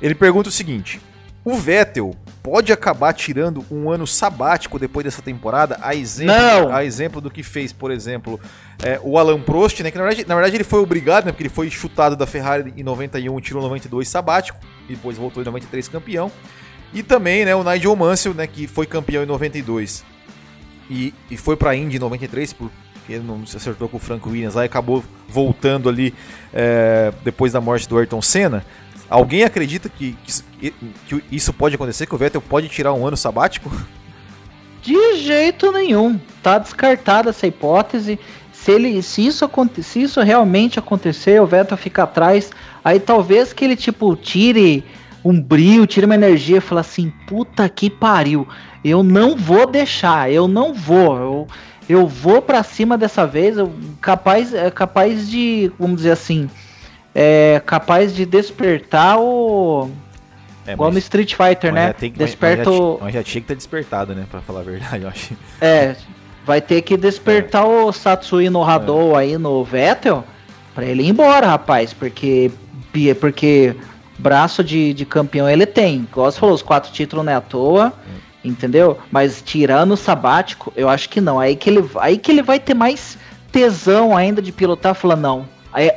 Ele pergunta o seguinte: o Vettel pode acabar tirando um ano sabático depois dessa temporada, a exemplo, Não. a exemplo do que fez, por exemplo, é, o Alan Prost, né? Que na verdade, na verdade ele foi obrigado, né? Porque ele foi chutado da Ferrari em 91, tirou 92 sabático, e depois voltou em 93 campeão. E também, né, o Nigel Mansell, né, que foi campeão em 92 e, e foi para a Indy em 93, porque ele não se acertou com o Frank Williams lá e acabou voltando ali é, depois da morte do Ayrton Senna. Alguém acredita que, que, que, isso pode acontecer, que o Vettel pode tirar um ano sabático? De jeito nenhum. Tá descartada essa hipótese. Se, ele, se, isso, se isso realmente acontecer, o Vettel fica atrás, aí talvez que ele tipo tire um brilho, tira uma energia e fala assim: puta que pariu, eu não vou deixar, eu não vou, eu, eu vou para cima dessa vez, eu, capaz, é capaz de, vamos dizer assim, é capaz de despertar o. É, Igual mas- no Street Fighter, né? tem que- mas- Desperta mas já, mas já tinha que ter despertado, né? Pra falar a verdade, eu acho. É, vai ter que despertar o Satsui no Hadou aí no Vettel pra ele ir embora, rapaz, porque porque braço de, de campeão ele tem. Igual você falou, os quatro títulos não é à toa, entendeu? Mas tirando o sabático, eu acho que não. Aí que ele, aí que ele vai ter mais tesão ainda de pilotar, falando não.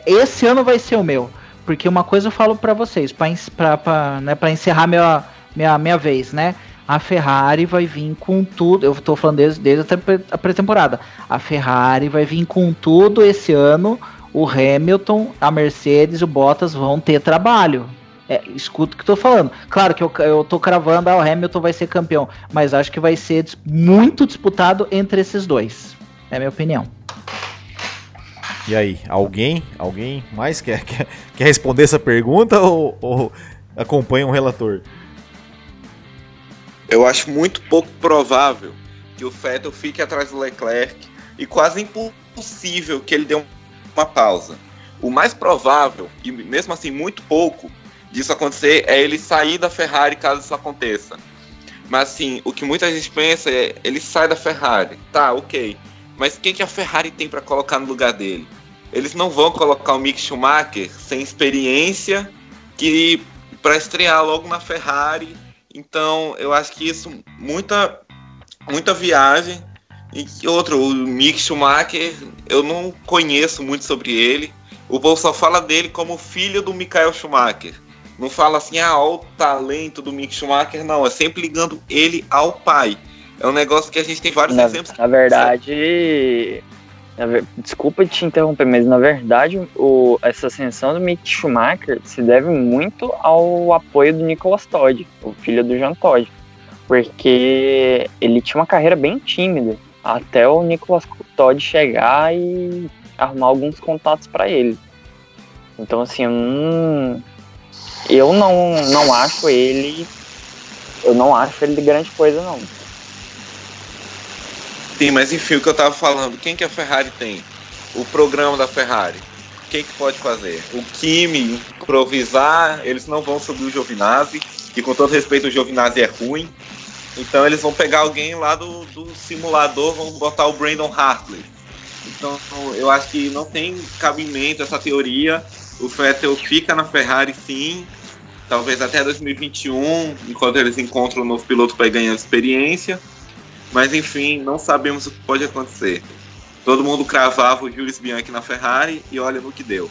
Esse ano vai ser o meu. Porque uma coisa eu falo pra vocês, pra, né, pra encerrar minha, minha, minha vez, né? A Ferrari vai vir com tudo. Eu tô falando desde, desde a pré- a pré-temporada. A Ferrari vai vir com tudo esse ano. O Hamilton, a Mercedes o Bottas vão ter trabalho. É, escuta o que eu tô falando. Claro que eu, eu tô cravando, ah, o Hamilton vai ser campeão. Mas acho que vai ser muito disputado entre esses dois. É a minha opinião. E aí, alguém, alguém mais quer, quer, quer responder essa pergunta ou, ou acompanha um relator? Eu acho muito pouco provável que o Vettel fique atrás do Leclerc e quase impossível que ele dê uma pausa. O mais provável, e mesmo assim muito pouco, disso acontecer é ele sair da Ferrari caso isso aconteça. Mas assim, o que muita gente pensa é ele sai da Ferrari. Tá, ok. Mas quem que a Ferrari tem para colocar no lugar dele? Eles não vão colocar o Mick Schumacher sem experiência que para estrear logo na Ferrari. Então, eu acho que isso muita muita viagem e outro, o Mick Schumacher, eu não conheço muito sobre ele. O povo só fala dele como filho do Michael Schumacher. Não fala assim, ah, ó, o talento do Mick Schumacher, não. É sempre ligando ele ao pai. É um negócio que a gente tem vários Na, exemplos. na verdade, na ver- desculpa te interromper, mas na verdade o, essa ascensão do Mick Schumacher se deve muito ao apoio do Nicolas Todd, o filho do Jean Todd, porque ele tinha uma carreira bem tímida até o Nicolas Todd chegar e arrumar alguns contatos para ele. Então assim, eu não, eu não, não acho ele, eu não acho ele de grande coisa não. Sim, mas enfim, o que eu tava falando, quem que a Ferrari tem? O programa da Ferrari. Quem que pode fazer? O Kimi improvisar, eles não vão subir o Giovinazzi, que com todo respeito o Giovinazzi é ruim. Então eles vão pegar alguém lá do, do simulador, vão botar o Brandon Hartley. Então eu acho que não tem cabimento essa teoria. O Vettel fica na Ferrari sim, talvez até 2021, enquanto eles encontram um novo piloto para ganhar experiência. Mas enfim, não sabemos o que pode acontecer. Todo mundo cravava o Jules Bianchi na Ferrari e olha no que deu.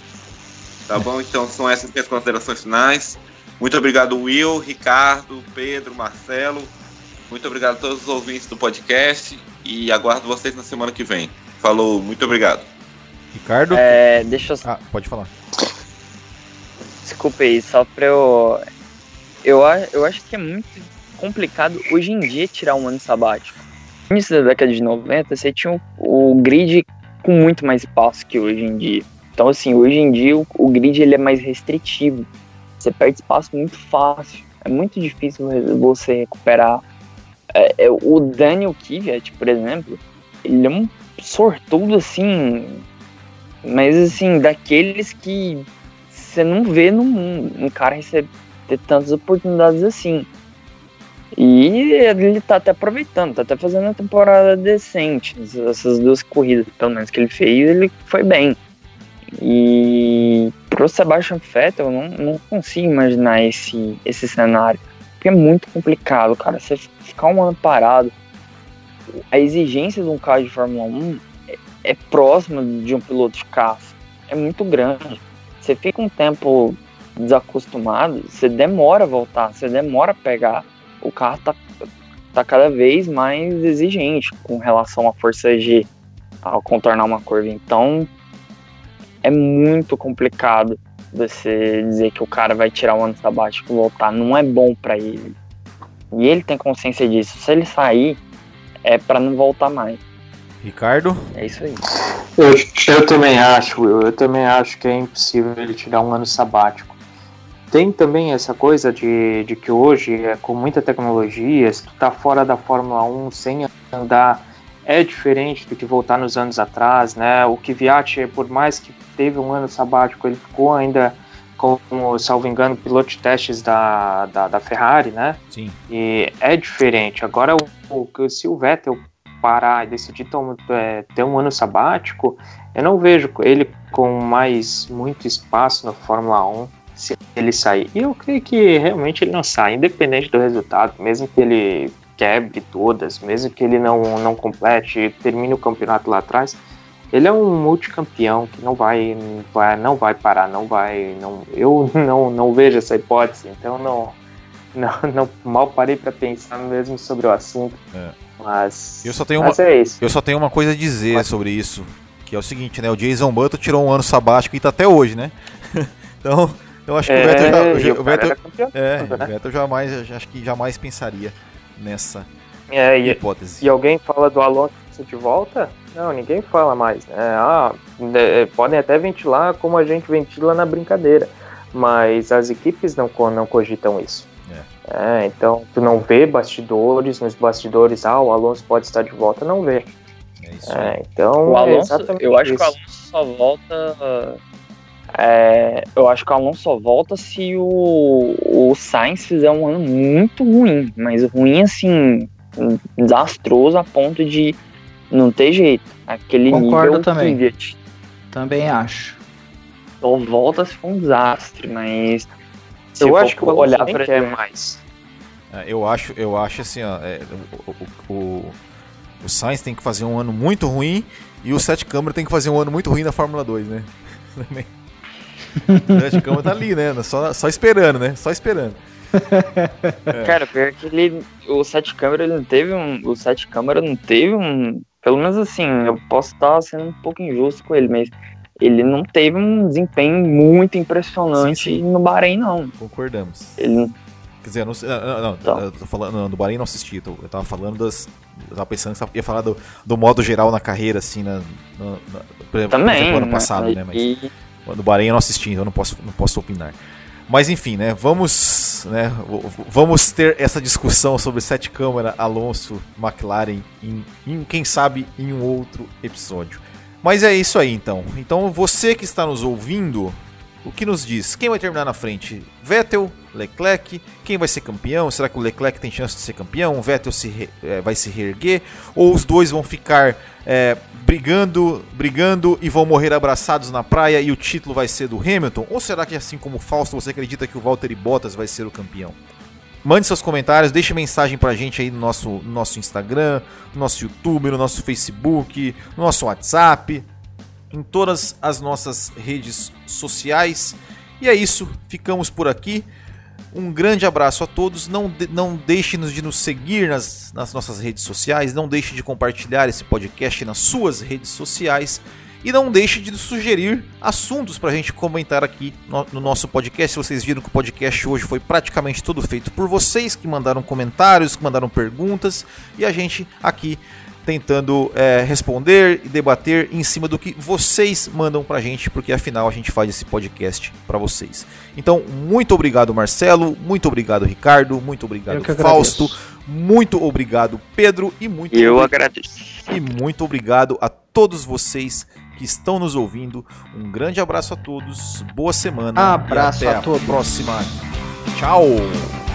Tá bom? Então são essas minhas considerações finais. Muito obrigado, Will, Ricardo, Pedro, Marcelo. Muito obrigado a todos os ouvintes do podcast e aguardo vocês na semana que vem. Falou, muito obrigado. Ricardo? É, deixa eu Ah, pode falar. Desculpa aí, só pra eu. Eu, eu acho que é muito complicado hoje em dia tirar um ano sabático. No início da década de 90, você tinha o, o grid com muito mais espaço que hoje em dia. Então, assim, hoje em dia o, o grid ele é mais restritivo. Você perde espaço muito fácil. É muito difícil você recuperar. É, é, o Daniel Kvyat, por exemplo, ele é um sortudo, assim, mas assim, daqueles que você não vê no mundo um cara receber tantas oportunidades assim. E ele tá até aproveitando, tá até fazendo uma temporada decente. Essas duas corridas, pelo menos que ele fez, ele foi bem. E pro Sebastian Vettel, eu não, não consigo imaginar esse, esse cenário. Porque é muito complicado, cara. Você ficar um ano parado, a exigência de um carro de Fórmula 1 é, é próxima de um piloto de carro. É muito grande. Você fica um tempo desacostumado, você demora a voltar, você demora a pegar. O carro tá, tá cada vez mais exigente com relação à força G ao contornar uma curva. Então é muito complicado você dizer que o cara vai tirar o ano sabático e voltar. Não é bom para ele. E ele tem consciência disso. Se ele sair, é para não voltar mais. Ricardo? É isso aí. Eu, eu também acho, Will, eu também acho que é impossível ele tirar um ano sabático. Tem também essa coisa de, de que hoje, é, com muita tecnologia, se tu tá fora da Fórmula 1 sem andar é diferente do que voltar nos anos atrás, né? O Kvyat, por mais que teve um ano sabático, ele ficou ainda como, salvo engano, piloto de testes da, da, da Ferrari, né? Sim. E é diferente. Agora, o, o, se o Vettel parar e decidir tom, é, ter um ano sabático, eu não vejo ele com mais muito espaço na Fórmula 1 se ele sair. E eu creio que realmente ele não sai, independente do resultado, mesmo que ele quebre todas, mesmo que ele não, não complete, termine o campeonato lá atrás, ele é um multicampeão que não vai, vai não vai parar, não vai, não, eu não, não vejo essa hipótese, então não, não, não mal parei para pensar mesmo sobre o assunto. É. Mas eu só tenho uma, é eu só tenho uma coisa a dizer mas... sobre isso, que é o seguinte, né? O Jason Button tirou um ano sabático e tá até hoje, né? então, eu acho que é, o Vettel, já, o, o Vettel, é, né? o Vettel jamais, acho que jamais pensaria nessa é, e, hipótese. E alguém fala do Alonso de volta? Não, ninguém fala mais. Né? Ah, é, podem até ventilar como a gente ventila na brincadeira, mas as equipes não, não cogitam isso. É. É, então, tu não vê bastidores, nos bastidores, ah, o Alonso pode estar de volta, não vê. É isso é, então, o Alonso, eu acho isso. que o Alonso só volta. É, eu acho que o Alonso só volta se o, o Sainz fizer um ano muito ruim, mas ruim assim, desastroso a ponto de não ter jeito. Aquele Concordo nível também. Kvyat. Também acho. Só volta se for um desastre, mas eu acho que o olhar para quer mais. É, eu acho, eu acho assim, ó, é, o, o, o Sainz tem que fazer um ano muito ruim e o Sete Câmara tem que fazer um ano muito ruim na Fórmula 2, né? o Sete Câmara tá ali, né? Só, só esperando, né? Só esperando. é. Cara, pior que ele, o Sete Câmara ele não teve um, o Sete Câmara não teve um, pelo menos assim, eu posso estar sendo um pouco injusto com ele, mas ele não teve um desempenho muito impressionante sim, sim. no Bahrein, não. Concordamos. Ele Quer dizer, não, não, não então. eu tô falando, não, do Bahrein não assisti, eu tava falando das. Eu tava pensando que você ia falar do, do modo geral na carreira, assim, na, na, na por exemplo, Também, ano passado, né? né mas do Bahrein eu não assisti, então eu não posso, não posso opinar. Mas enfim, né? Vamos, né? Vamos ter essa discussão sobre sete câmara, Alonso, McLaren, em, em, quem sabe em um outro episódio. Mas é isso aí então. Então você que está nos ouvindo, o que nos diz? Quem vai terminar na frente? Vettel, Leclerc? Quem vai ser campeão? Será que o Leclerc tem chance de ser campeão? O Vettel se re, é, vai se reerguer? Ou os dois vão ficar é, brigando, brigando e vão morrer abraçados na praia e o título vai ser do Hamilton? Ou será que assim como o Fausto você acredita que o Valtteri Bottas vai ser o campeão? Mande seus comentários, deixe mensagem pra gente aí no nosso, no nosso Instagram, no nosso YouTube, no nosso Facebook, no nosso WhatsApp, em todas as nossas redes sociais. E é isso, ficamos por aqui. Um grande abraço a todos. Não, de, não deixe de nos seguir nas, nas nossas redes sociais. Não deixe de compartilhar esse podcast nas suas redes sociais. E não deixe de sugerir assuntos para a gente comentar aqui no, no, nosso podcast. Vocês viram que o podcast hoje foi praticamente todo feito por vocês, que mandaram comentários, que mandaram perguntas, e a gente aqui tentando é, responder e debater em cima do que vocês mandam para a gente, porque afinal a gente faz esse podcast para vocês. Então, muito obrigado, Marcelo, muito obrigado, Ricardo, muito obrigado, Fausto, muito obrigado, Pedro, e muito Eu agradeço. E muito obrigado a todos vocês que estão nos ouvindo. Um grande abraço a todos, boa semana. Abraço e até a, a todos. próxima. Tchau.